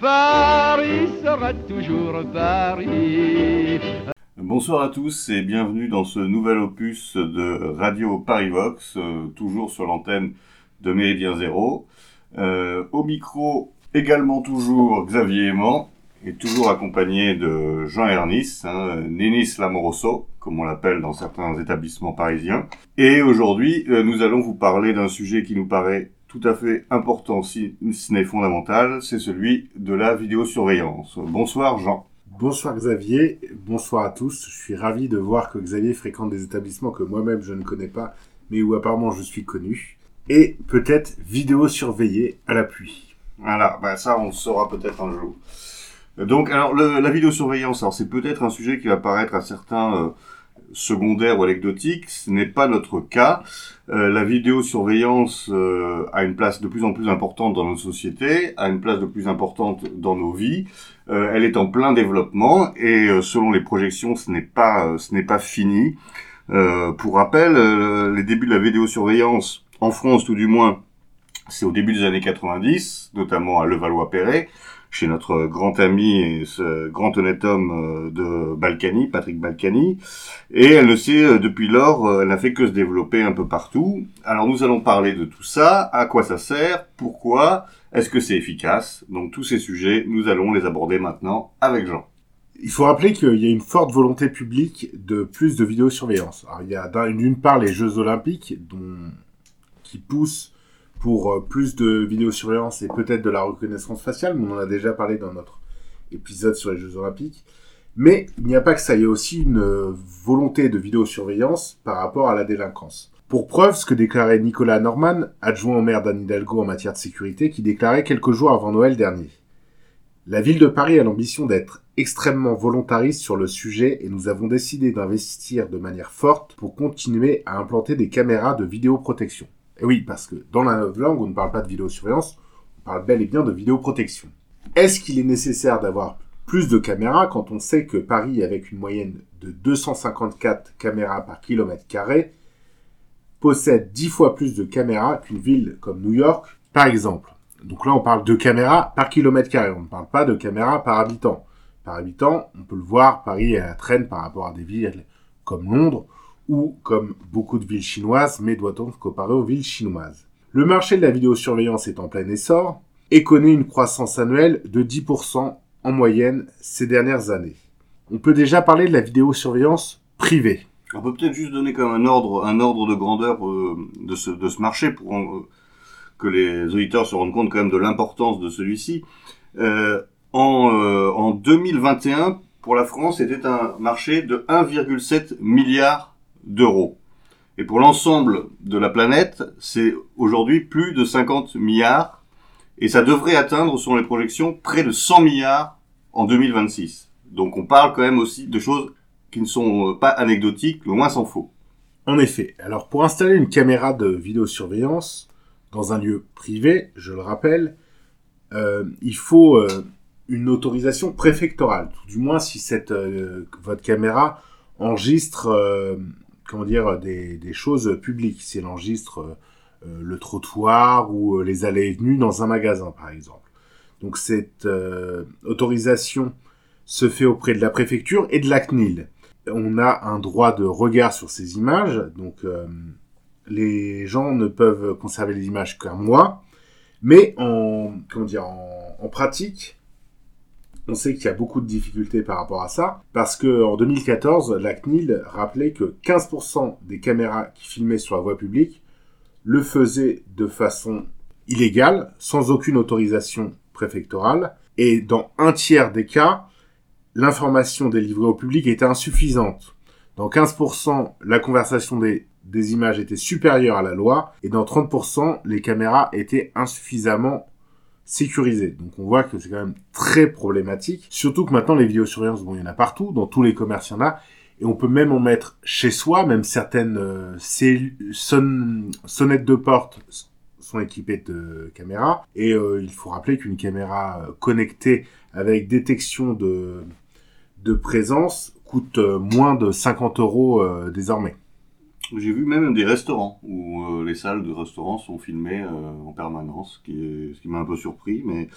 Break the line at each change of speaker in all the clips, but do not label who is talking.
Paris sera toujours Paris.
Bonsoir à tous et bienvenue dans ce nouvel opus de Radio Paris Vox, euh, toujours sur l'antenne de Méridien Zéro. Euh, au micro, également toujours Xavier Aimant, et toujours accompagné de Jean Ernis, hein, Nénis Lamoroso, comme on l'appelle dans certains établissements parisiens. Et aujourd'hui, euh, nous allons vous parler d'un sujet qui nous paraît tout à fait important, si ce n'est fondamental, c'est celui de la vidéosurveillance. Bonsoir Jean.
Bonsoir Xavier, bonsoir à tous. Je suis ravi de voir que Xavier fréquente des établissements que moi-même je ne connais pas, mais où apparemment je suis connu. Et peut-être vidéo surveillée à la pluie.
Voilà, bah ça on le saura peut-être un jour. Donc, alors, le, la vidéosurveillance, alors c'est peut-être un sujet qui va paraître à certains euh, secondaires ou anecdotiques. Ce n'est pas notre cas. Euh, la vidéosurveillance euh, a une place de plus en plus importante dans nos sociétés, a une place de plus importante dans nos vies. Euh, elle est en plein développement et selon les projections, ce n'est pas, ce n'est pas fini. pour rappel, les débuts de la vidéosurveillance en France, tout du moins, c'est au début des années 90, notamment à Levallois-Perret chez notre grand ami et ce grand honnête homme euh, de Balkany, Patrick Balkany. Et elle ne sait, euh, depuis lors, euh, elle n'a fait que se développer un peu partout. Alors nous allons parler de tout ça, à quoi ça sert, pourquoi, est-ce que c'est efficace? Donc tous ces sujets, nous allons les aborder maintenant avec Jean.
Il faut rappeler qu'il y a une forte volonté publique de plus de vidéosurveillance. Alors il y a d'une part les Jeux Olympiques qui poussent pour euh, plus de vidéosurveillance et peut-être de la reconnaissance faciale, on en a déjà parlé dans notre épisode sur les Jeux Olympiques. Mais il n'y a pas que ça, il y a aussi une euh, volonté de vidéosurveillance par rapport à la délinquance. Pour preuve, ce que déclarait Nicolas Norman, adjoint au maire d'Anne Hidalgo en matière de sécurité, qui déclarait quelques jours avant Noël dernier. La ville de Paris a l'ambition d'être extrêmement volontariste sur le sujet et nous avons décidé d'investir de manière forte pour continuer à implanter des caméras de vidéoprotection. Et oui, parce que dans la langue, on ne parle pas de vidéosurveillance, on parle bel et bien de vidéoprotection. Est-ce qu'il est nécessaire d'avoir plus de caméras quand on sait que Paris, avec une moyenne de 254 caméras par kilomètre carré, possède 10 fois plus de caméras qu'une ville comme New York, par exemple? Donc là, on parle de caméras par kilomètre carré, on ne parle pas de caméras par habitant. Par habitant, on peut le voir, Paris est à la traîne par rapport à des villes comme Londres, ou comme beaucoup de villes chinoises, mais doit-on comparer aux villes chinoises? Le marché de la vidéosurveillance est en plein essor et connaît une croissance annuelle de 10% en moyenne ces dernières années. On peut déjà parler de la vidéosurveillance privée.
On peut peut-être juste donner comme un ordre, un ordre de grandeur euh, de, ce, marché pour euh, que les auditeurs se rendent compte quand même de l'importance de celui-ci. Euh, en 2021, pour la France, c'était un marché de 1,7 milliard d'euros. Et pour l'ensemble de la planète, c'est aujourd'hui plus de 50 milliards, et ça devrait atteindre, selon les projections, près de 100 milliards en 2026. Donc on parle quand même aussi de choses qui ne sont euh, pas anecdotiques, loin s'en faut.
En effet. Alors pour installer une caméra de vidéosurveillance dans un lieu privé, je le rappelle, euh, il faut euh, une autorisation préfectorale. Du moins si cette votre caméra enregistre comment dire, des, des choses publiques. Si elle enregistre euh, le trottoir ou euh, les allées et venues dans un magasin, par exemple. Donc cette euh, autorisation se fait auprès de la préfecture et de la CNIL. On a un droit de regard sur ces images, donc les gens ne peuvent conserver les images qu'un mois, mais en, comment dire, en pratique, on sait qu'il y a beaucoup de difficultés par rapport à ça, parce que en 2014, la CNIL rappelait que 15% des caméras qui filmaient sur la voie publique le faisaient de façon illégale, sans aucune autorisation préfectorale, et dans un tiers des cas, l'information délivrée au public était insuffisante. Dans 15%, la conversation des, des images était supérieure à la loi, et dans 30%, les caméras étaient insuffisamment sécurisé. Donc on voit que c'est quand même très problématique. Surtout que maintenant les vidéosurveillance, bon, il y en a partout, dans tous les commerces il y en a, et on peut même en mettre chez soi, même certaines euh, sonnettes de porte sont équipées de caméras. Et euh, il faut rappeler qu'une caméra euh, connectée avec détection de, de présence coûte moins de 50 euros désormais.
J'ai vu même des restaurants où euh, les salles de restaurants sont filmées euh, en permanence, ce qui, m'a un peu surpris, mais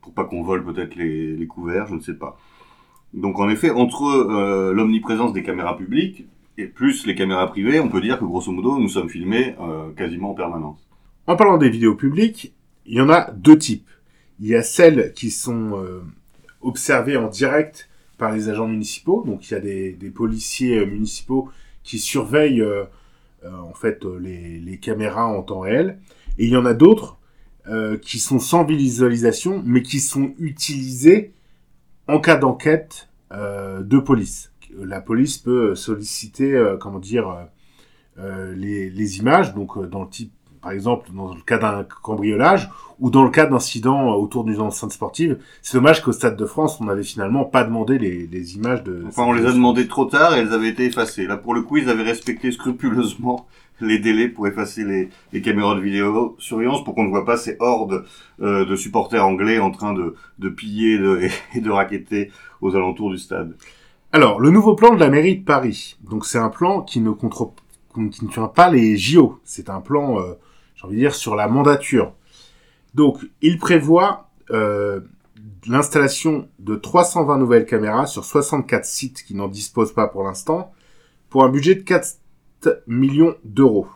pour pas qu'on vole peut-être les, couverts, je ne sais pas. Donc en effet, entre euh, l'omniprésence des caméras publiques et plus les caméras privées, on peut dire que grosso modo, nous sommes filmés quasiment en permanence.
En parlant des vidéos publiques, il y en a deux types. Il y a celles qui sont observées en direct par les agents municipaux. Donc il y a des, policiers municipaux qui surveillent euh, euh, en fait euh, les, caméras en temps réel. Et il y en a d'autres qui sont sans visualisation, mais qui sont utilisées en cas d'enquête de police. La police peut solliciter, comment dire, les, les images, donc dans le type, par exemple, dans le cas d'un cambriolage ou dans le cas d'incidents autour d'une enceinte sportive. C'est dommage qu'au Stade de France, on n'avait finalement pas demandé les, les images de.
Enfin, on les a demandé trop tard et elles avaient été effacées. Là, pour le coup, ils avaient respecté scrupuleusement les délais pour effacer les, les caméras de vidéosurveillance pour qu'on ne voit pas ces hordes euh, de supporters anglais en train de, de piller et de, et de raqueter aux alentours du stade.
Alors, le nouveau plan de la mairie de Paris. Donc, c'est un plan qui ne contre, qui ne tient pas les JO. C'est un plan, euh, j'ai envie de dire, sur la mandature. Donc, il prévoit euh, l'installation de 320 nouvelles caméras sur 64 sites qui n'en disposent pas pour l'instant, pour un budget de 4 millions d'euros.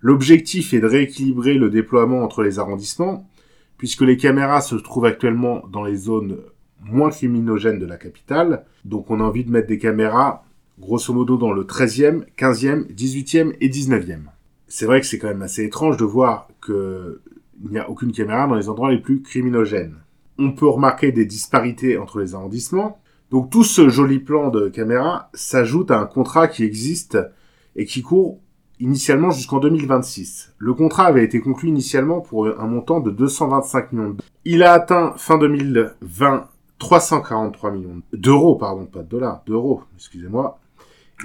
L'objectif est de rééquilibrer le déploiement entre les arrondissements, puisque les caméras se trouvent actuellement dans les zones moins criminogènes de la capitale. Donc on a envie de mettre des caméras, grosso modo, dans le 13e, 15e, 18e et 19e. C'est vrai que c'est quand même assez étrange de voir qu'il n'y a aucune caméra dans les endroits les plus criminogènes. On peut remarquer des disparités entre les arrondissements. Donc tout ce joli plan de caméra s'ajoute à un contrat qui existe et qui court initialement jusqu'en 2026. Le contrat avait été conclu initialement pour un montant de 225 millions. d'euros. Il a atteint fin 2020 343 millions d'euros, pardon, pas de dollars, d'euros, excusez-moi.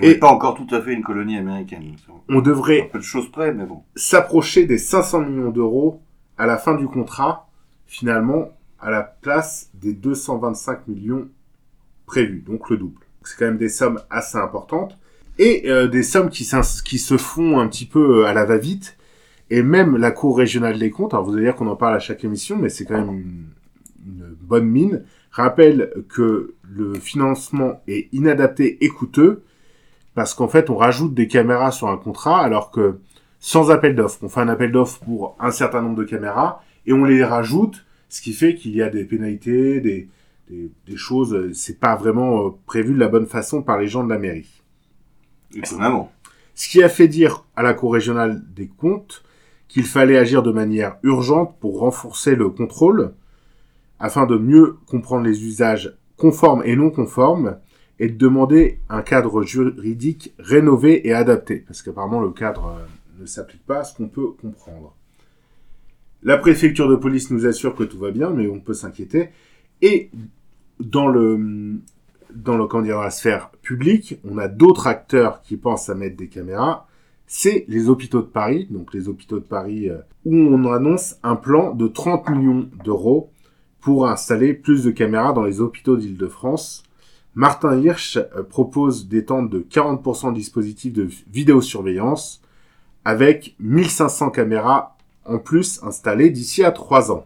On
Et-
pas encore tout à fait une colonie américaine.
On
Un
devrait
peu de choses près, mais bon.
s'approcher des 500 millions d'euros à la fin du contrat, finalement, à la place des 225 millions prévus, donc le double. C'est quand même des sommes assez importantes et euh, des sommes qui, se font un petit peu euh, à la va-vite. Et même la Cour régionale des comptes, alors vous allez dire qu'on en parle à chaque émission, mais c'est quand même une, une bonne mine, rappelle que le financement est inadapté et coûteux parce qu'en fait on rajoute des caméras sur un contrat alors que sans appel d'offres. On fait un appel d'offres pour un certain nombre de caméras et on les rajoute, ce qui fait qu'il y a des pénalités, des, des, des choses, euh, c'est pas vraiment euh, prévu de la bonne façon par les gens de la mairie.
Étonnamment.
Ce qui a fait dire à la Cour régionale des comptes qu'il fallait agir de manière urgente pour renforcer le contrôle afin de mieux comprendre les usages conformes et non conformes et de demander un cadre juridique rénové et adapté parce qu'apparemment le cadre euh, ne s'applique pas à ce qu'on peut comprendre. La préfecture de police nous assure que tout va bien, mais on peut s'inquiéter. Et dans le, dans le, dire, dans la sphère publique, on a d'autres acteurs qui pensent à mettre des caméras. C'est les hôpitaux de Paris, donc les hôpitaux de Paris, euh, où on annonce un plan de 30 millions d'euros pour installer plus de caméras dans les hôpitaux d'Île-de-France. Martin Hirsch euh, propose d'étendre de 40% le dispositif de vidéosurveillance avec 1500 caméras en plus installées d'ici à 3 ans.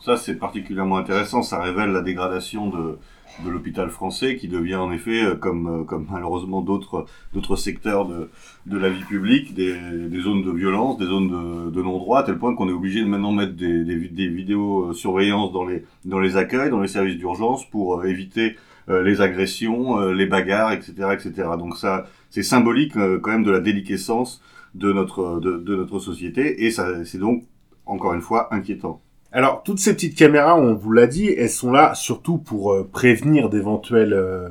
Ça, c'est particulièrement intéressant. Ça révèle la dégradation de, l'hôpital français qui devient en effet, euh, comme, euh, comme malheureusement d'autres, secteurs de, la vie publique, des, zones de violence, des zones de, non-droit, à tel point qu'on est obligé de maintenant mettre des, des, dans les, accueils, dans les services d'urgence pour éviter les agressions, euh, les bagarres, etc., etc. Donc ça, c'est symbolique euh, quand même de la déliquescence de notre, de, notre société et ça, c'est donc encore une fois inquiétant.
Alors, toutes ces petites caméras, on vous l'a dit, elles sont là surtout pour euh, prévenir d'éventuels... euh,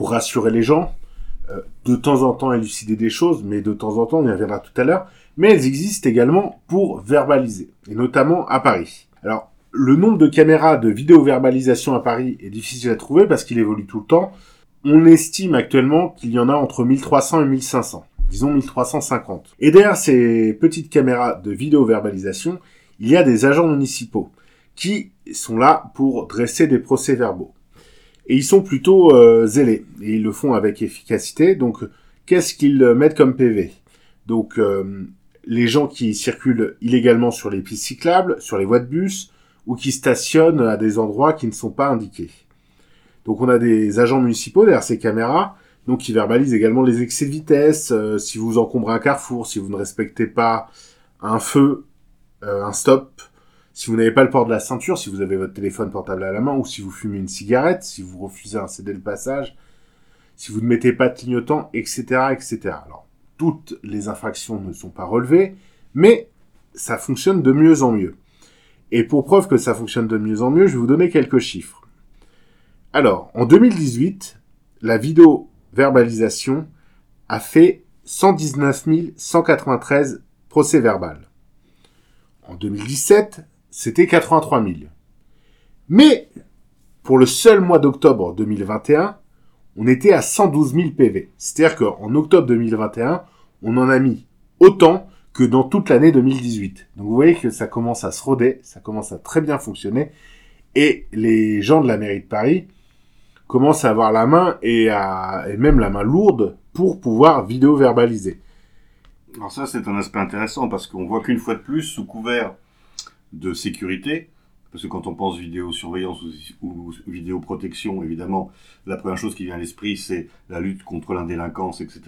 pour rassurer les gens, euh, de temps en temps élucider des choses, mais de temps en temps, on y reviendra tout à l'heure, mais elles existent également pour verbaliser, et notamment à Paris. Alors, le nombre de caméras de vidéo-verbalisation à Paris est difficile à trouver parce qu'il évolue tout le temps. On estime actuellement qu'il y en a entre 1300 et 1500, disons 1350. Et derrière ces petites caméras de vidéo-verbalisation, il y a des agents municipaux qui sont là pour dresser des procès-verbaux. Et ils sont plutôt euh, zélés, et ils le font avec efficacité. Donc, qu'est-ce qu'ils mettent comme PV Donc, euh, les gens qui circulent illégalement sur les pistes cyclables, sur les voies de bus, ou qui stationnent à des endroits qui ne sont pas indiqués. Donc, on a des agents municipaux derrière ces caméras, donc qui verbalisent également les excès de vitesse, euh, si vous encombrez un carrefour, si vous ne respectez pas un feu, euh, un stop, si vous n'avez pas le port de la ceinture, si vous avez votre téléphone portable à la main, ou si vous fumez une cigarette, si vous refusez un céder le passage, si vous ne mettez pas de clignotant, etc., etc. Alors, toutes les infractions ne sont pas relevées, mais ça fonctionne de mieux en mieux. Et pour preuve que ça fonctionne de mieux en mieux, je vais vous donner quelques chiffres. Alors, en 2018, la vidéo verbalisation a fait 119 193 procès verbal. En 2017, c'était 83 000. Mais, pour le seul mois d'octobre 2021, on était à 112 000 PV. C'est-à-dire qu'en octobre 2021, on en a mis autant que dans toute l'année 2018. Donc vous voyez que ça commence à se roder, ça commence à très bien fonctionner, et les gens de la mairie de Paris commencent à avoir la main et, à, et même la main lourde pour pouvoir vidéo-verbaliser.
Alors ça, c'est un aspect intéressant parce qu'on voit qu'une fois de plus, sous couvert de sécurité, parce que quand on pense vidéosurveillance ou, ou vidéoprotection, évidemment, la première chose qui vient à l'esprit, c'est la lutte contre l'indélinquance, etc.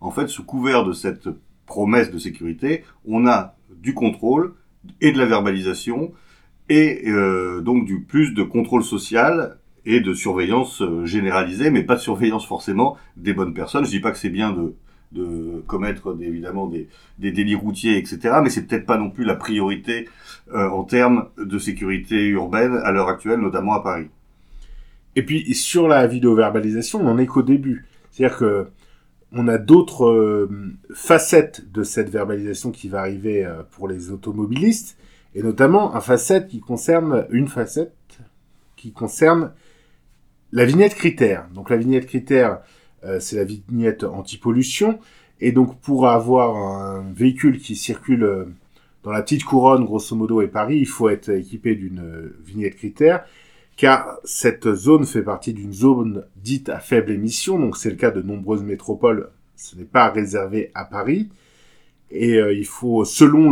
En fait, sous couvert de cette promesse de sécurité, on a du contrôle et de la verbalisation et euh, donc du plus de contrôle social et de surveillance euh, généralisée, mais pas de surveillance forcément des bonnes personnes. Je dis pas que c'est bien de, de commettre évidemment des, des délits routiers, etc. Mais c'est peut-être pas non plus la priorité euh, en termes de sécurité urbaine à l'heure actuelle, notamment à Paris.
Et puis sur la vidéo-verbalisation, on n'en est qu'au début. C'est-à-dire que on a d'autres euh, facettes de cette verbalisation qui va arriver euh, pour les automobilistes, et notamment un facette qui concerne une facette qui concerne la vignette critère. Donc la vignette critère, euh, c'est la vignette anti-pollution, et donc pour avoir un véhicule qui circule dans la petite couronne, grosso modo, et Paris, il faut être équipé d'une vignette critère, car cette zone fait partie d'une zone dite à faible émission, donc c'est le cas de nombreuses métropoles, ce n'est pas réservé à Paris, et euh, il faut, selon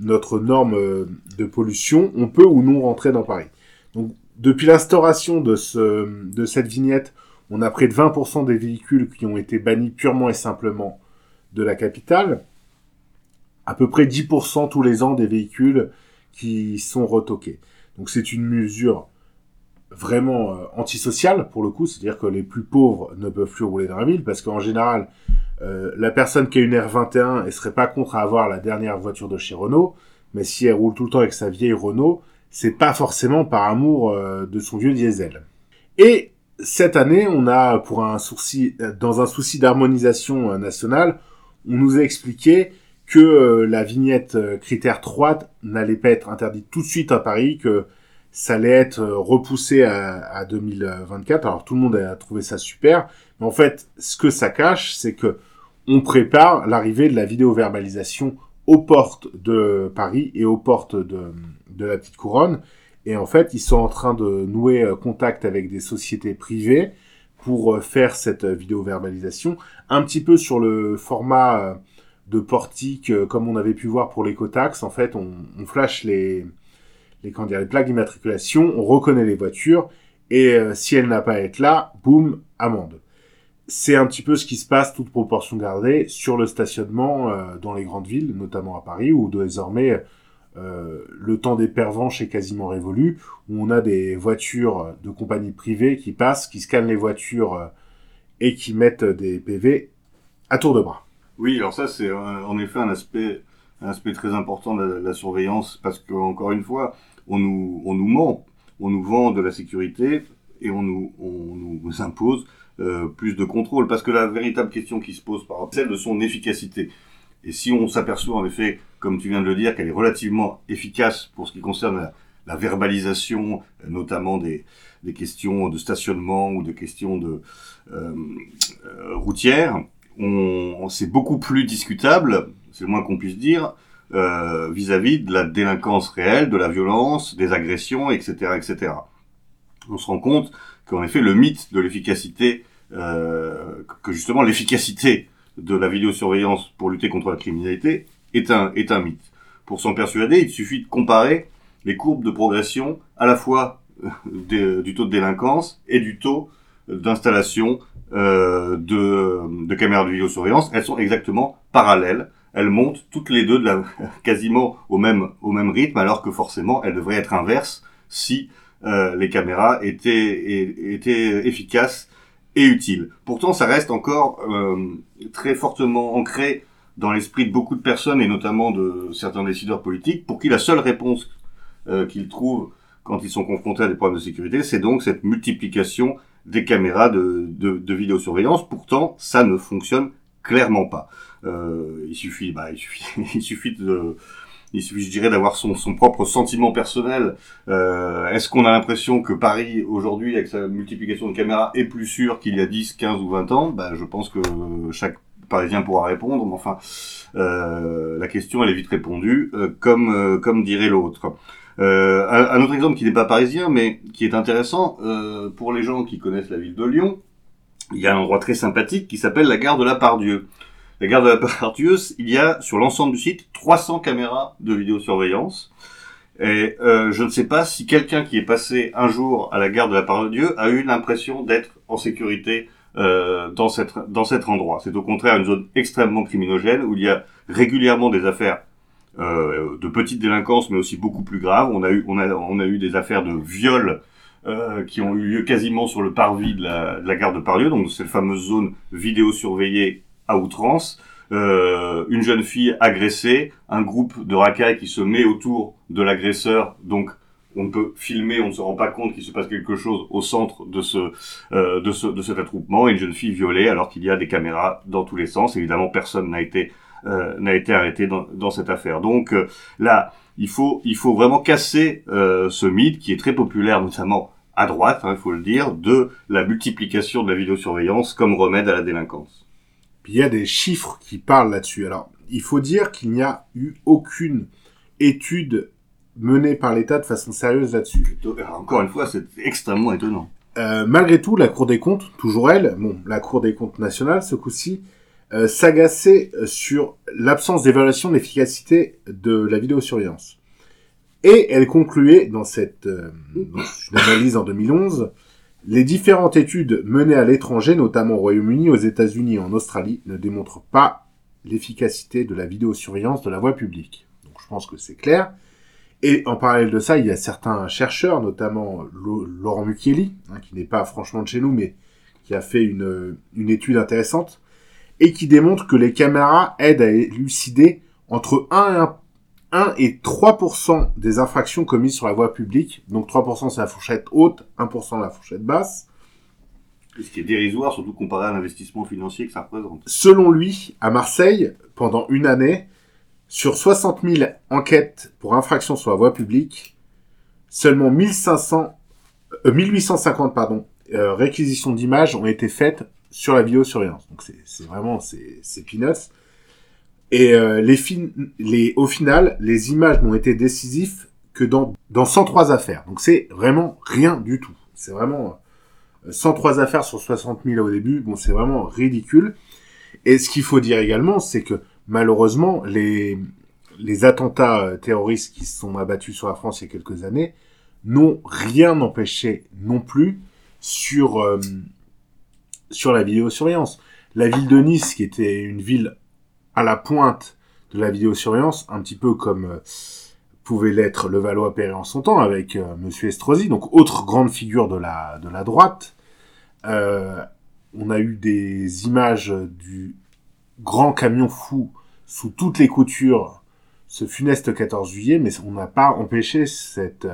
notre norme euh, de pollution, on peut ou non rentrer dans Paris. Donc depuis l'instauration de, de cette vignette, on a près de 20% des véhicules qui ont été bannis purement et simplement de la capitale, à peu près 10% tous les ans des véhicules qui sont retoqués. Donc c'est une mesure vraiment euh, antisociale pour le coup, c'est-à-dire que les plus pauvres ne peuvent plus rouler dans la ville parce qu'en général, euh, la personne qui a une R21, elle serait pas contre à avoir la dernière voiture de chez Renault, mais si elle roule tout le temps avec sa vieille Renault, c'est pas forcément par amour euh, de son vieux diesel. Et cette année, on a, pour un souci, dans un souci d'harmonisation nationale, on nous a expliqué que la vignette critère 3 n'allait pas être interdite tout de suite à Paris, que ça allait être euh, repoussé à, à 2024. Alors tout le monde a trouvé ça super, mais en fait, ce que ça cache, c'est que on prépare l'arrivée de la vidéo-verbalisation aux portes de Paris et aux portes de, la petite couronne. Et en fait, ils sont en train de nouer euh, contact avec des sociétés privées pour euh, faire cette vidéo-verbalisation, un petit peu sur le format de portique comme on avait pu voir pour l'écotax. En fait, on flash les, les, comment dire, les plaques d'immatriculation, on reconnaît les voitures, et euh, si elle n'a pas à être là, boum, amende. C'est un petit peu ce qui se passe, toute proportion gardée, sur le stationnement euh, dans les grandes villes, notamment à Paris, où désormais euh, le temps des pervenches est quasiment révolu, où on a des voitures de compagnies privées qui passent, qui scannent les voitures et qui mettent des PV à tour de bras.
Oui, alors ça c'est en effet un aspect, un aspect très important de la, de la surveillance parce que encore une fois, on nous, on nous ment, on nous vend de la sécurité et on nous, on nous impose euh, plus de contrôle parce que la véritable question qui se pose par celle de son efficacité. Et si on s'aperçoit en effet, comme tu viens de le dire, qu'elle est relativement efficace pour ce qui concerne la, verbalisation, notamment des, des questions de stationnement ou de questions de euh, euh, routières, on, c'est beaucoup plus discutable, c'est le moins qu'on puisse dire, euh, vis-à-vis de la délinquance réelle, de la violence, des agressions, etc., etc. On se rend compte qu'en effet, le mythe de l'efficacité, euh, que justement l'efficacité de la vidéosurveillance pour lutter contre la criminalité est un, est un mythe. Pour s'en persuader, il suffit de comparer les courbes de progression à la fois euh, du taux de délinquance et du taux d'installation de caméras de vidéosurveillance. Elles sont exactement parallèles. Elles montent toutes les deux quasiment au même, rythme, alors que forcément elles devraient être inverses si euh, les caméras étaient, efficaces et utiles. Pourtant, ça reste encore euh, très fortement ancré dans l'esprit de beaucoup de personnes et notamment de certains décideurs politiques, pour qui la seule réponse euh, qu'ils trouvent quand ils sont confrontés à des problèmes de sécurité, c'est donc cette multiplication des caméras de, vidéosurveillance. Pourtant, ça ne fonctionne clairement pas. Euh, il suffit, bah, il suffit, il suffit de, il suffit, je dirais, d'avoir son, propre sentiment personnel. Euh, Est-ce qu'on a l'impression que Paris, aujourd'hui, avec sa multiplication de caméras, est plus sûr qu'il y a 10, 15 ou 20 ans? Bah, Je pense que chaque Parisien pourra répondre, mais enfin, euh, la question, elle est vite répondue, comme, comme dirait l'autre. Euh, un, autre exemple qui n'est pas parisien, mais qui est intéressant, pour les gens qui connaissent la ville de Lyon, il y a un endroit très sympathique qui s'appelle la gare de la Pardieu. La gare de la Pardieu, il y a sur l'ensemble du site 300 caméras de vidéosurveillance. Et euh, je ne sais pas si quelqu'un qui est passé un jour à la gare de la Pardieu a eu l'impression d'être en sécurité euh, dans, cet endroit. C'est au contraire une zone extrêmement criminogène où il y a régulièrement des affaires euh, de petite délinquance, mais aussi beaucoup plus graves. On a eu, des affaires de viol qui ont eu lieu quasiment sur le parvis de la, de la gare de Pardieu, donc cette fameuse zone vidéo surveillée à outrance. Euh, une jeune fille agressée, un groupe de racailles qui se met autour de l'agresseur, donc on peut filmer, on ne se rend pas compte qu'il se passe quelque chose au centre de ce, euh, de ce, de cet attroupement, et une jeune fille violée alors qu'il y a des caméras dans tous les sens. Évidemment, personne n'a été euh, n'a été arrêté dans, dans, cette affaire. Donc euh, là, il faut, il faut vraiment casser euh, ce mythe qui est très populaire, notamment à droite, hein, il faut le dire, de la multiplication de la vidéosurveillance comme remède à la délinquance.
Puis il y a des chiffres qui parlent là-dessus. Alors, il faut dire qu'il n'y a eu aucune étude menée par l'État de façon sérieuse là-dessus.
Encore une fois, c'est extrêmement étonnant.
Euh, malgré tout, la Cour des comptes, toujours elle, bon, la Cour des comptes nationale, ce coup-ci, euh, s'agacer sur l'absence d'évaluation de l'efficacité de la vidéosurveillance. Et elle concluait dans cette euh, dans une analyse en 2011, les différentes études menées à l'étranger, notamment au Royaume-Uni, aux États-Unis et en Australie, ne démontrent pas l'efficacité de la vidéosurveillance de la voie publique. Donc je pense que c'est clair. Et en parallèle de ça, il y a certains chercheurs, notamment Laurent Mucchielli, hein, qui n'est pas franchement de chez nous, mais qui a fait une, étude intéressante, et qui démontre que les caméras aident à élucider entre 1 et 1 et 3% des infractions commises sur la voie publique. Donc 3% c'est la fourchette haute, 1% la fourchette basse.
Ce qui est dérisoire, surtout comparé à l'investissement financier que ça représente.
Selon lui, à Marseille, pendant une année, sur 60 000 enquêtes pour infractions sur la voie publique, seulement 1500, euh, 1850 pardon, euh, réquisitions d'images ont été faites sur la vidéosurveillance. Donc c'est vraiment c'est peanuts. Et euh, les, fin les au final, les images n'ont été décisives que dans dans 103 affaires. Donc c'est vraiment rien du tout. C'est vraiment 103 affaires sur 60 000 au début. Bon, c'est vraiment ridicule. Et ce qu'il faut dire également, c'est que malheureusement, les, les attentats terroristes qui se sont abattus sur la France il y a quelques années n'ont rien empêché non plus sur, euh, sur la vidéosurveillance. La ville de Nice, qui était une ville à la pointe de la vidéosurveillance, un petit peu comme euh, pouvait l'être le Valois-Perret en son temps avec euh, Monsieur Estrosi, donc autre grande figure de la, de la droite. Euh, on a eu des images du grand camion fou sous toutes les coutures ce funeste 14 juillet, mais on n'a pas empêché cet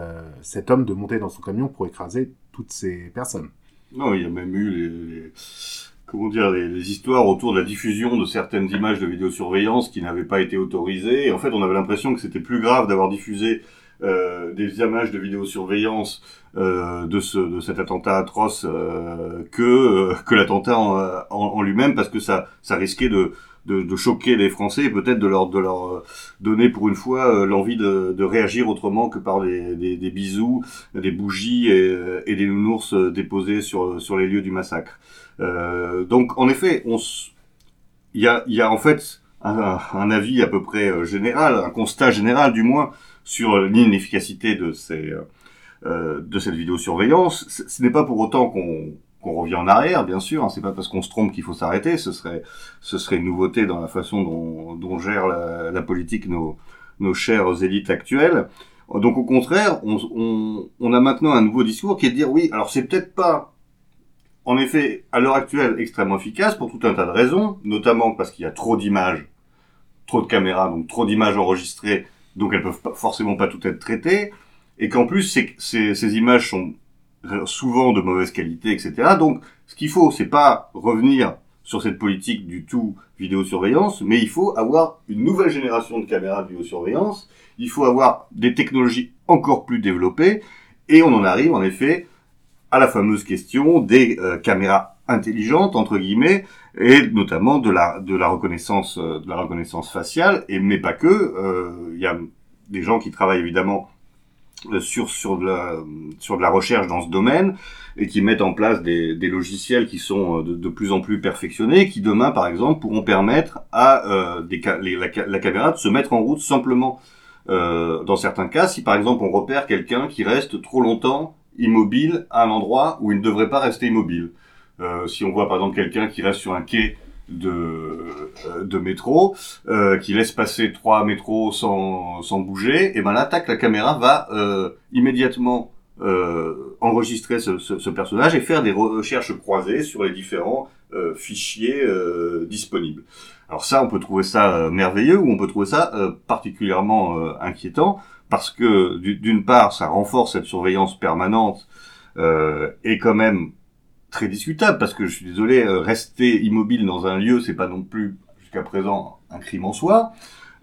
homme de monter dans son camion pour écraser toutes ces personnes.
Non, il y a même eu les comment dire, les, histoires autour de la diffusion de certaines images de vidéosurveillance qui n'avaient pas été autorisées. Et en fait, on avait l'impression que c'était plus grave d'avoir diffusé euh, des images de vidéosurveillance euh, de, ce, de cet attentat atroce euh, que, euh, que l'attentat en, lui-même, parce que ça, ça risquait de, de, choquer les Français et peut-être de leur, de leur donner pour une fois l'envie de, de réagir autrement que par des, des, des bisous, des bougies et, et, des nounours déposés sur, sur les lieux du massacre. Donc en effet, on il y a, y a en fait un, un avis à peu près euh, général, un constat général du moins sur l'inefficacité de ces euh, de cette vidéosurveillance. Ce n'est pas pour autant qu'on qu'on revient en arrière, bien sûr. Hein, c'est pas parce qu'on se trompe qu'il faut s'arrêter. Ce serait ce serait une nouveauté dans la façon dont, dont gèrent la, la politique nos nos chères élites actuelles. Donc au contraire, on, on, on a maintenant un nouveau discours qui est de dire oui, alors c'est peut-être pas en effet, à l'heure actuelle, extrêmement efficace pour tout un tas de raisons, notamment parce qu'il y a trop d'images, trop de caméras, donc trop d'images enregistrées, donc elles peuvent forcément pas toutes être traitées, et qu'en plus, ces images sont souvent de mauvaise qualité, etc. Donc, ce qu'il faut, c'est pas revenir sur cette politique du tout vidéosurveillance, mais il faut avoir une nouvelle génération de caméras de vidéosurveillance, il faut avoir des technologies encore plus développées, et on en arrive en effet à la fameuse question des euh, caméras intelligentes entre guillemets et notamment de la de la reconnaissance euh, de la reconnaissance faciale. Et mais pas que euh, il y a des gens qui travaillent évidemment euh, sur sur de la sur de la recherche dans ce domaine et qui mettent en place des, logiciels qui sont euh, de, plus en plus perfectionnés qui demain par exemple pourront permettre à euh, des les, la, caméra de se mettre en route simplement euh, dans certains cas. Si par exemple on repère quelqu'un qui reste trop longtemps immobile à un endroit où il ne devrait pas rester immobile. Euh, si on voit par exemple quelqu'un qui reste sur un quai de, euh, de métro, euh, qui laisse passer trois métros sans, sans bouger, et ben là, la caméra va euh, immédiatement euh, enregistrer ce, ce, ce, personnage et faire des recherches croisées sur les différents euh, fichiers disponibles. Alors ça, on peut trouver ça merveilleux ou on peut trouver ça particulièrement inquiétant parce que d'une part, ça renforce cette surveillance permanente euh, et quand même très discutable parce que je suis désolé, euh, rester immobile dans un lieu, c'est pas non plus jusqu'à présent un crime en soi.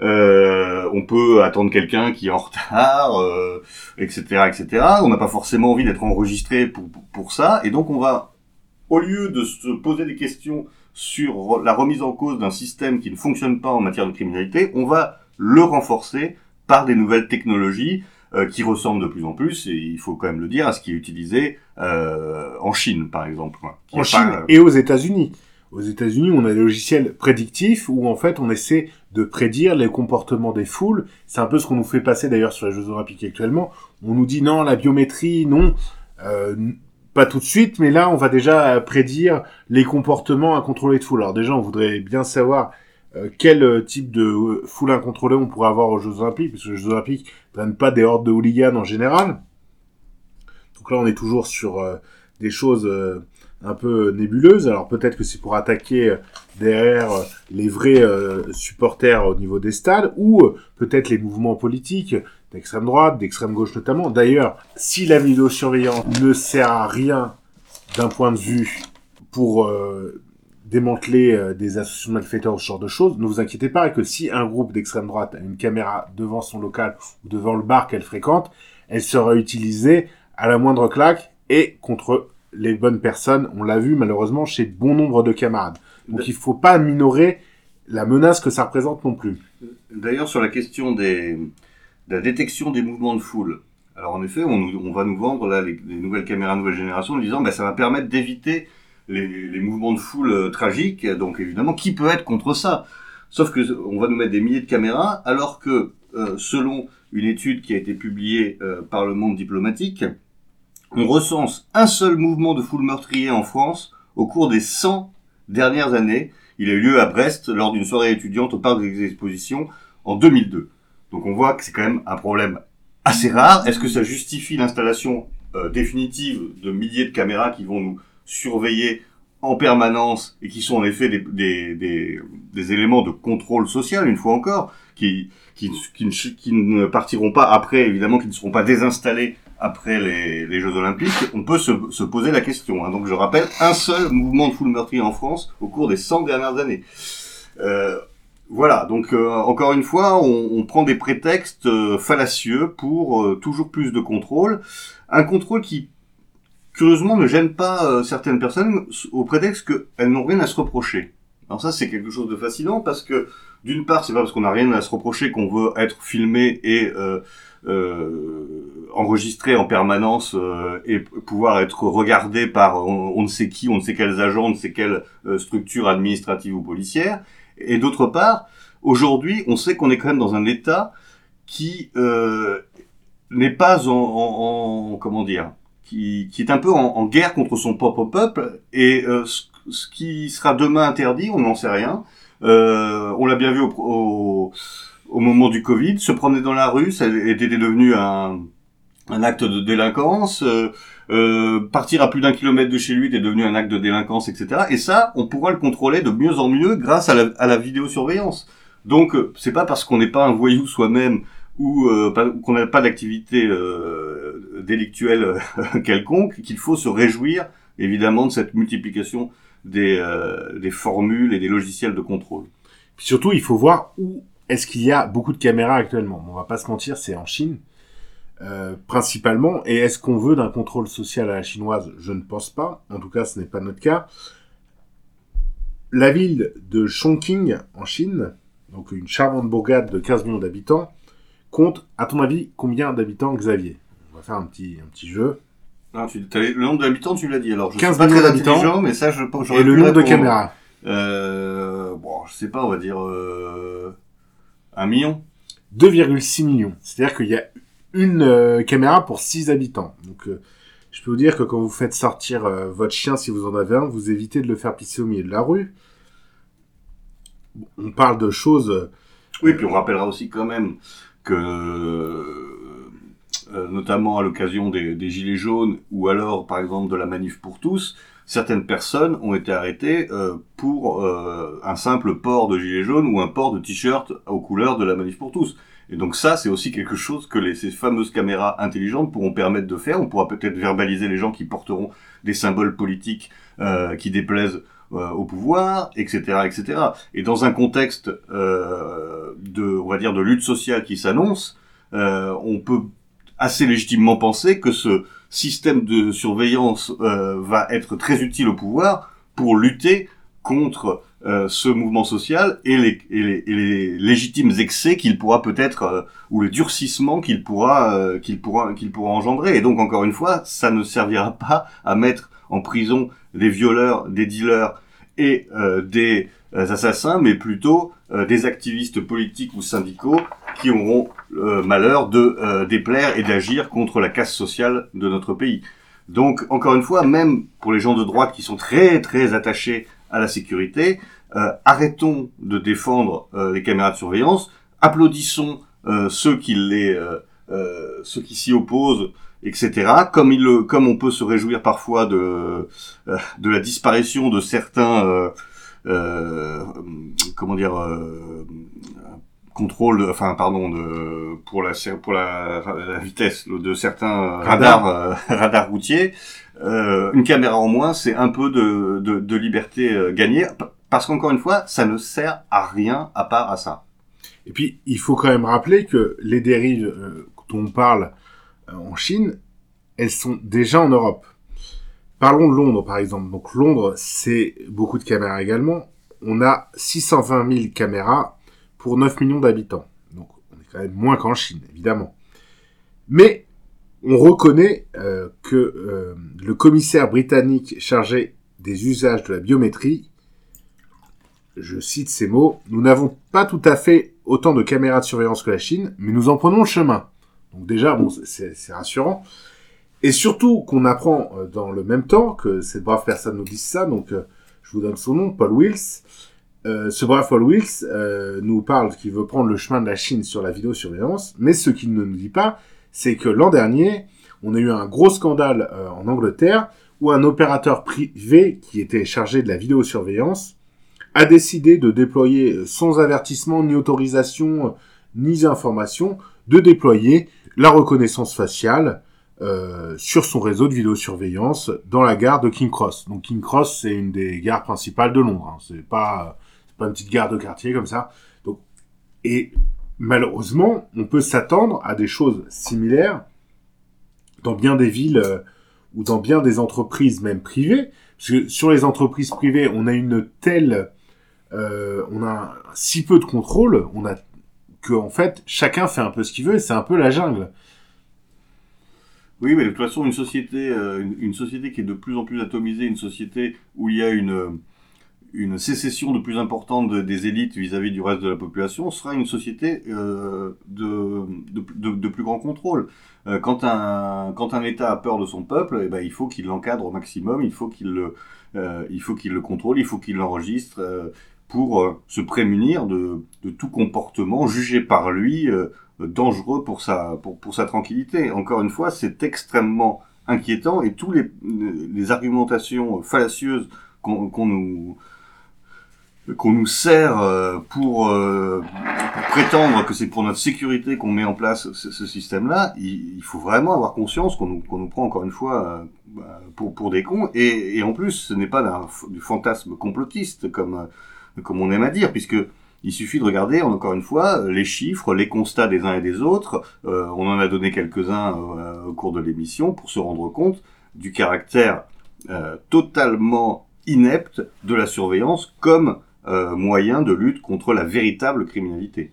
Euh, on peut attendre quelqu'un qui est en retard, euh, etc., etc. On n'a pas forcément envie d'être enregistré pour, pour ça, et donc on va, au lieu de se poser des questions sur la remise en cause d'un système qui ne fonctionne pas en matière de criminalité, on va le renforcer par des nouvelles technologies euh, qui ressemblent de plus en plus, et il faut quand même le dire, à ce qui est utilisé euh, en Chine, par exemple.
En Chine pas, euh... et aux États-Unis. Aux États-Unis, on a des logiciels prédictifs où en fait on essaie de prédire les comportements des foules. C'est un peu ce qu'on nous fait passer d'ailleurs sur les Jeux Olympiques actuellement. On nous dit non, la biométrie, non, pas tout de suite, mais là on va déjà prédire les comportements à contrôler de foule. Alors déjà, on voudrait bien savoir euh, quel euh, type de euh, foule incontrôlée on pourrait avoir aux Jeux Olympiques, parce que les Jeux Olympiques ne prennent pas des hordes de hooligans en général. Donc là, on est toujours sur des choses un peu nébuleuses. Alors peut-être que c'est pour attaquer derrière les vrais supporters au niveau des stades, ou peut-être les mouvements politiques d'extrême droite, d'extrême gauche notamment. D'ailleurs, si la vidéosurveillance ne sert à rien d'un point de vue pour démanteler euh, des associations de malfaiteurs, ce genre de choses, ne vous inquiétez pas que si un groupe d'extrême droite a une caméra devant son local ou devant le bar qu'elle fréquente, elle sera utilisée à la moindre claque et contre les bonnes personnes. On l'a vu malheureusement chez bon nombre de camarades. Donc il faut pas minorer la menace que ça représente non plus.
D'ailleurs sur la question des, de la détection des mouvements de foule, alors en effet, on, va nous vendre là les, les, nouvelles caméras nouvelle génération en disant ben, ça va permettre d'éviter les, mouvements de foule euh, tragiques. Donc évidemment, qui peut être contre ça? Sauf que on va nous mettre des milliers de caméras, alors que euh, selon une étude qui a été publiée euh, par le Monde diplomatique, on recense un seul mouvement de foule meurtrier en France au cours des 100 dernières années. Il a eu lieu à Brest lors d'une soirée étudiante au parc des expositions en 2002. Donc on voit que c'est quand même un problème assez rare. Est-ce que ça justifie l'installation définitive de milliers de caméras qui vont nous surveillés en permanence et qui sont en effet des, éléments de contrôle social, une fois encore, qui, qui, ne partiront pas après, évidemment, qui ne seront pas désinstallés après les, Jeux Olympiques, on peut se, se poser la question. Hein. Donc je rappelle, un seul mouvement de foule meurtrier en France au cours des 100 dernières années. Euh, voilà, donc euh, encore une fois, on, prend des prétextes euh, fallacieux pour toujours plus de contrôle. Un contrôle qui curieusement ne gêne pas euh, certaines personnes au prétexte qu'elles n'ont rien à se reprocher. Alors ça, c'est quelque chose de fascinant parce que d'une part, c'est pas parce qu'on n'a rien à se reprocher qu'on veut être filmé et euh, euh, enregistré en permanence et pouvoir être regardé par on, ne sait qui, on ne sait quels agents, on ne sait quelle structure administrative ou policière. Et d'autre part, aujourd'hui, on sait qu'on est quand même dans un État qui n'est pas en, comment dire, qui, est un peu en, guerre contre son propre peuple et euh, ce, qui sera demain interdit, on n'en sait rien. Euh, on l'a bien vu au, moment du Covid, se promener dans la rue, ça était devenu un, acte de délinquance. Euh, partir à plus d'un kilomètre de chez lui était devenu un acte de délinquance, etc. Et ça, on pourra le contrôler de mieux en mieux grâce à la, à la vidéosurveillance. Donc, c'est pas parce qu'on n'est pas un voyou soi-même ou euh, qu'on n'a pas d'activité euh, délictuelle euh, quelconque qu'il faut se réjouir évidemment de cette multiplication des, formules et des logiciels de contrôle.
Puis surtout, il faut voir où est-ce qu'il y a beaucoup de caméras actuellement. On va pas se mentir, c'est en Chine. Principalement. Et est-ce qu'on veut d'un contrôle social à la chinoise? Je ne pense pas. En tout cas, ce n'est pas notre cas. La ville de Chongqing, en Chine, donc une charmante bourgade de 15 millions d'habitants, compte, à ton avis, combien d'habitants, Xavier? On va faire un petit, un petit jeu.
Non, tu, le nombre d'habitants, tu l'as dit. Alors, je
15
suis pas très intelligent, mais ça, je
Et le nombre de caméras
Euh, bon, je sais pas, on va dire euh, un million.
2,6 millions. C'est-à-dire qu'il y a une euh, caméra pour 6 habitants. Donc, euh, je peux vous dire que quand vous faites sortir euh, votre chien, si vous en avez un, vous évitez de le faire pisser au milieu de la rue. On parle de choses...
Oui, puis on rappellera aussi quand même que, euh, notamment à l'occasion des, Gilets jaunes ou alors, par exemple, de la manif pour tous, certaines personnes ont été arrêtées euh, pour euh, un simple port de gilet jaune ou un port de t-shirt aux couleurs de la manif pour tous. Et donc ça, c'est aussi quelque chose que ces fameuses caméras intelligentes pourront permettre de faire. On pourra peut-être verbaliser les gens qui porteront des symboles politiques euh, qui déplaisent euh, au pouvoir, etc., etc. Et dans un contexte euh, de, on va dire, de lutte sociale qui s'annonce, euh, on peut assez légitimement penser que ce système de surveillance euh, va être très utile au pouvoir pour lutter contre euh, ce mouvement social et les, et les, et les légitimes excès qu'il pourra peut-être euh, ou le durcissement qu'il pourra qu'il pourra qu'il pourra engendrer. Et donc encore une fois, ça ne servira pas à mettre en prison des violeurs, des dealers et euh, des euh, assassins, mais plutôt euh, des activistes politiques ou syndicaux qui auront malheur de déplaire et d'agir contre la casse sociale de notre pays. Donc, encore une fois, même pour les gens de droite qui sont très très attachés à la sécurité, arrêtons de défendre les caméras de surveillance, applaudissons ceux qui s'y opposent, etc. Comme il le, comme on peut se réjouir parfois de euh, de la disparition de certains euh, euh, comment dire euh, contrôle, enfin pardon, de pour la pour la, la vitesse de certains
Radar.
radars euh, radars routiers, euh, une caméra en moins, c'est un peu de, de, de liberté gagnée, parce qu'encore une fois, ça ne sert à rien à part à ça.
Et puis, il faut quand même rappeler que les dérives dont on parle en Chine, elles sont déjà en Europe. Parlons de Londres, par exemple. Donc, Londres, c'est beaucoup de caméras également. On a 620 000 caméras pour 9 millions d'habitants. Donc, on est quand même moins qu'en Chine, évidemment. Mais, on reconnaît euh, que euh, le commissaire britannique chargé des usages de la biométrie je cite ces mots, nous n'avons pas tout à fait autant de caméras de surveillance que la Chine, mais nous en prenons le chemin. Donc déjà, c'est rassurant. Et surtout qu'on apprend euh, dans le même temps que cette brave personne nous dise ça, donc euh, je vous donne son nom, Paul Wills. Euh, ce brave Paul Wills nous parle qu'il veut prendre le chemin de la Chine sur la vidéosurveillance, mais ce qu'il ne nous dit pas, c'est que l'an dernier, on a eu un gros scandale en Angleterre où un opérateur privé qui était chargé de la vidéosurveillance a décidé de déployer sans avertissement ni autorisation ni information de déployer la reconnaissance faciale euh, sur son réseau de vidéosurveillance dans la gare de King Cross. Donc King Cross c'est une des gares principales de Londres. Hein. C'est pas pas une petite gare de quartier comme ça. Donc et malheureusement on peut s'attendre à des choses similaires dans bien des villes euh, ou dans bien des entreprises même privées. Parce que sur les entreprises privées, on a une telle euh, on a si peu de contrôle, on a que en fait chacun fait un peu ce qu'il veut et c'est un peu la jungle.
Oui, mais de toute façon, une société, euh, une, société qui est de plus en plus atomisée, une société où il y a une, une sécession de plus importante de- des élites vis-à-vis du reste de la population, sera une société euh, de, de, plus grand contrôle. Euh, quand, un, quand un État a peur de son peuple, eh ben, il faut qu'il l'encadre au maximum, il faut qu'il le, euh, il faut qu'il le contrôle, il faut qu'il l'enregistre euh, pour euh, se prémunir de, tout comportement jugé par lui euh, dangereux pour sa, pour, pour sa tranquillité. Encore une fois, c'est extrêmement inquiétant et tous les, les argumentations fallacieuses qu'on nous qu'on nous sert euh, pour, prétendre que c'est pour notre sécurité qu'on met en place ce, système-là, il, faut vraiment avoir conscience qu'on nous, nous prend encore une fois bah, pour, pour des cons. Et, et en plus, ce n'est pas du fantasme complotiste comme, comme on aime à dire, puisque il suffit de regarder, encore une fois, les chiffres, les constats des uns et des autres. Euh, on en a donné quelques-uns euh, au cours de l'émission pour se rendre compte du caractère euh, totalement inepte de la surveillance comme euh, moyen de lutte contre la véritable criminalité.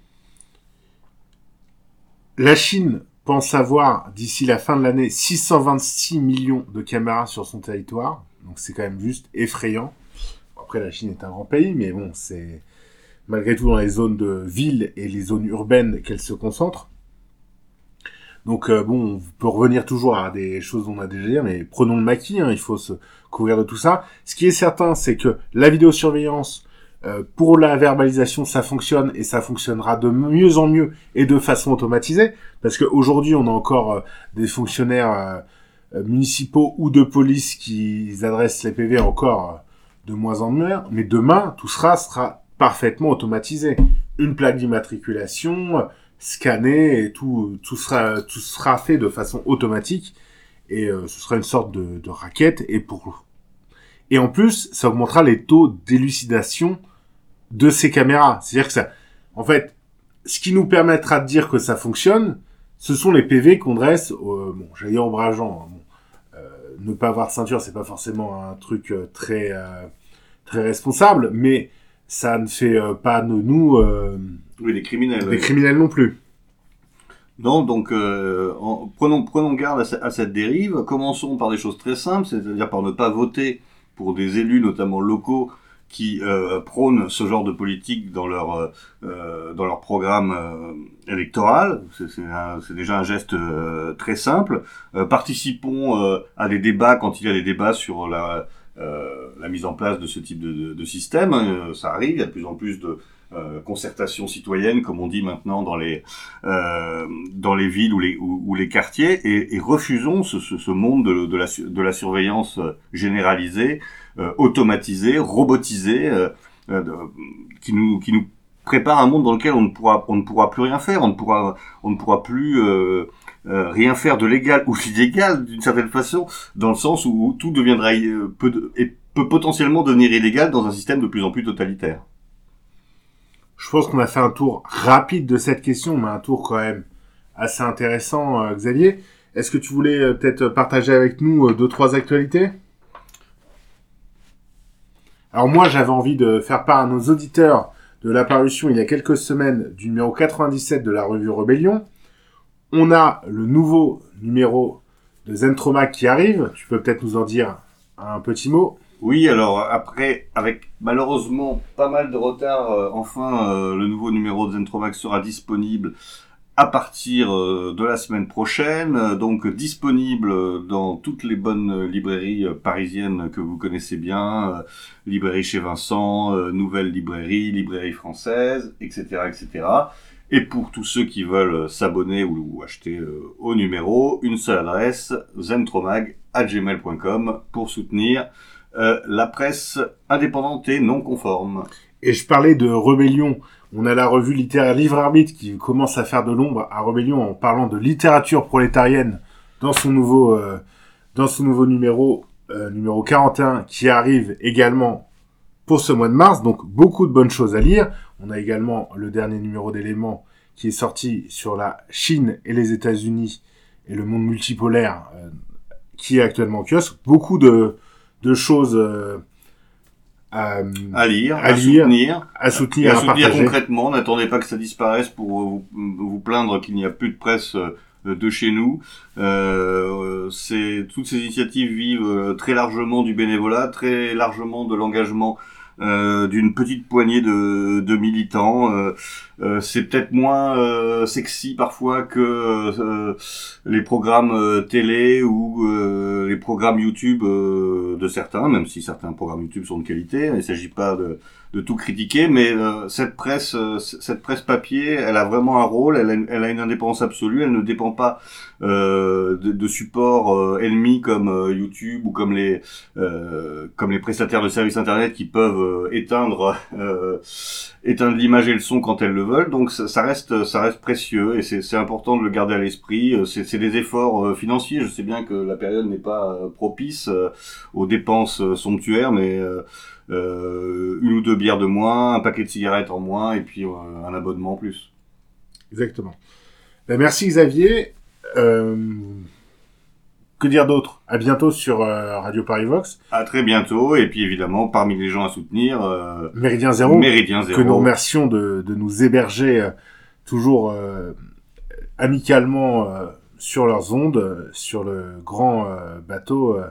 La Chine pense avoir d'ici la fin de l'année 626 millions de caméras sur son territoire, donc c'est quand même juste effrayant. La Chine est un grand pays, mais bon, c'est malgré tout dans les zones de ville et les zones urbaines qu'elle se concentre. Donc euh, bon, on peut revenir toujours à des choses dont on a déjà dit, mais prenons le maquis, hein, il faut se couvrir de tout ça. Ce qui est certain, c'est que la vidéosurveillance, euh, pour la verbalisation, ça fonctionne et ça fonctionnera de mieux en mieux et de façon automatisée, parce qu'aujourd'hui, on a encore euh, des fonctionnaires euh, municipaux ou de police qui adressent les PV encore de moins en moins, mais demain, tout sera, sera parfaitement automatisé. Une plaque d'immatriculation, scannée, et tout, tout, sera, tout sera fait de façon automatique, et euh, ce sera une sorte de, de raquette, et pour... Et en plus, ça augmentera les taux d'élucidation de ces caméras. C'est-à-dire que ça, en fait, ce qui nous permettra de dire que ça fonctionne, ce sont les PV qu'on dresse, euh, bon, j'allais dire ombrageant, hein, ne pas avoir de ceinture, c'est pas forcément un truc euh, très, euh, très responsable, mais ça ne fait euh, pas de nous
Oui, les criminels.
des criminels non plus.
Non, donc euh, en- prenons, prenons garde à cette dérive. Commençons par des choses très simples, c'est-à-dire par ne pas voter pour des élus, notamment locaux, qui euh, prônent ce genre de politique dans leur euh, euh, dans leur programme euh, électoral. C'est déjà un geste euh, très simple. Euh, participons à des débats quand il y a des débats sur la la mise en place de ce type de, de, de système. Ça arrive, il y a de plus en plus de concertation citoyenne, comme on dit maintenant dans les dans les villes ou les ou, les quartiers, et, et refusons ce, ce, ce monde de, la, de la surveillance généralisée, euh, automatisée, robotisée, euh, euh, qui nous prépare un monde dans lequel on ne pourra plus rien faire, on ne pourra plus rien faire de légal ou d'illégal d'une certaine façon, dans le sens où tout deviendra euh, peut de- et peut potentiellement devenir illégal dans un système de plus en plus totalitaire.
Je pense qu'on a fait un tour rapide de cette question, mais un tour quand même assez intéressant, Xavier. Est-ce que tu voulais peut-être partager avec nous deux, trois actualités? Alors moi, j'avais envie de faire part à nos auditeurs de l'apparition il y a quelques semaines du numéro 97 de la revue Rebellion. On a le nouveau numéro de Zentromac qui arrive. Tu peux peut-être nous en dire un petit mot?
Oui, alors après, avec malheureusement pas mal de retard, euh, enfin euh, le nouveau numéro de Zentromax sera disponible à partir euh, de la semaine prochaine, euh, donc disponible dans toutes les bonnes librairies euh, parisiennes que vous connaissez bien, librairie chez Vincent, nouvelle librairie, librairie française, etc., etc. Et pour tous ceux qui veulent s'abonner ou, acheter au numéro, une seule adresse, zentromag@gmail.com pour soutenir la presse indépendante et non conforme.
Et je parlais de Rebellion. On a la revue littéraire Livre Arbitre qui commence à faire de l'ombre à Rebellion en parlant de littérature prolétarienne dans son nouveau, euh, numéro, euh, numéro 41, qui arrive également pour ce mois de mars. Donc beaucoup de bonnes choses à lire. On a également le dernier numéro d'éléments qui est sorti sur la Chine et les États-Unis et le monde multipolaire euh, qui est actuellement en kiosque. Beaucoup de, choses à,
À lire,
À
à,
lire.
soutenir.
à soutenir,
à
à
soutenir concrètement, n'attendez pas que ça disparaisse pour vous, vous plaindre qu'il n'y a plus de presse euh, de chez nous. Euh, c'est toutes ces initiatives vivent euh, très largement du bénévolat, très largement de l'engagement euh, d'une petite poignée de, de militants. Euh, euh, c'est peut-être moins euh, sexy parfois que euh, les programmes euh, télé ou euh, les programmes YouTube euh, de certains, même si certains programmes YouTube sont de qualité. Il ne s'agit pas de, de tout critiquer, mais cette presse, cette presse papier, elle a vraiment un rôle. Elle a, une- elle a une indépendance absolue. Elle ne dépend pas de, de supports ennemis comme YouTube ou comme les comme les prestataires de services internet qui peuvent éteindre éteindre l'image et le son quand elles le Donc ça, reste ça reste précieux et c'est important de le garder à l'esprit. Euh, C'est des efforts euh, financiers. Je sais bien que la période n'est pas euh, propice aux dépenses somptuaires, mais une ou deux bières de moins, un paquet de cigarettes en moins et puis un abonnement en plus.
Exactement. Ben, merci Xavier. Que dire d'autre? À bientôt sur euh, Radio Paris Vox.
À très bientôt et puis évidemment parmi les gens à soutenir, euh,
Méridien Zéro.
Méridien Zéro.
que nous remercions de, de nous héberger euh, toujours euh, amicalement euh, sur leurs ondes, euh, sur le grand euh, bateau euh,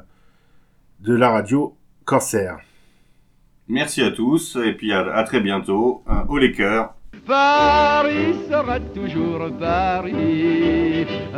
de la radio Corsair.
Merci à tous et puis à, à très bientôt. Euh, au les cœurs.
Paris sera toujours Paris.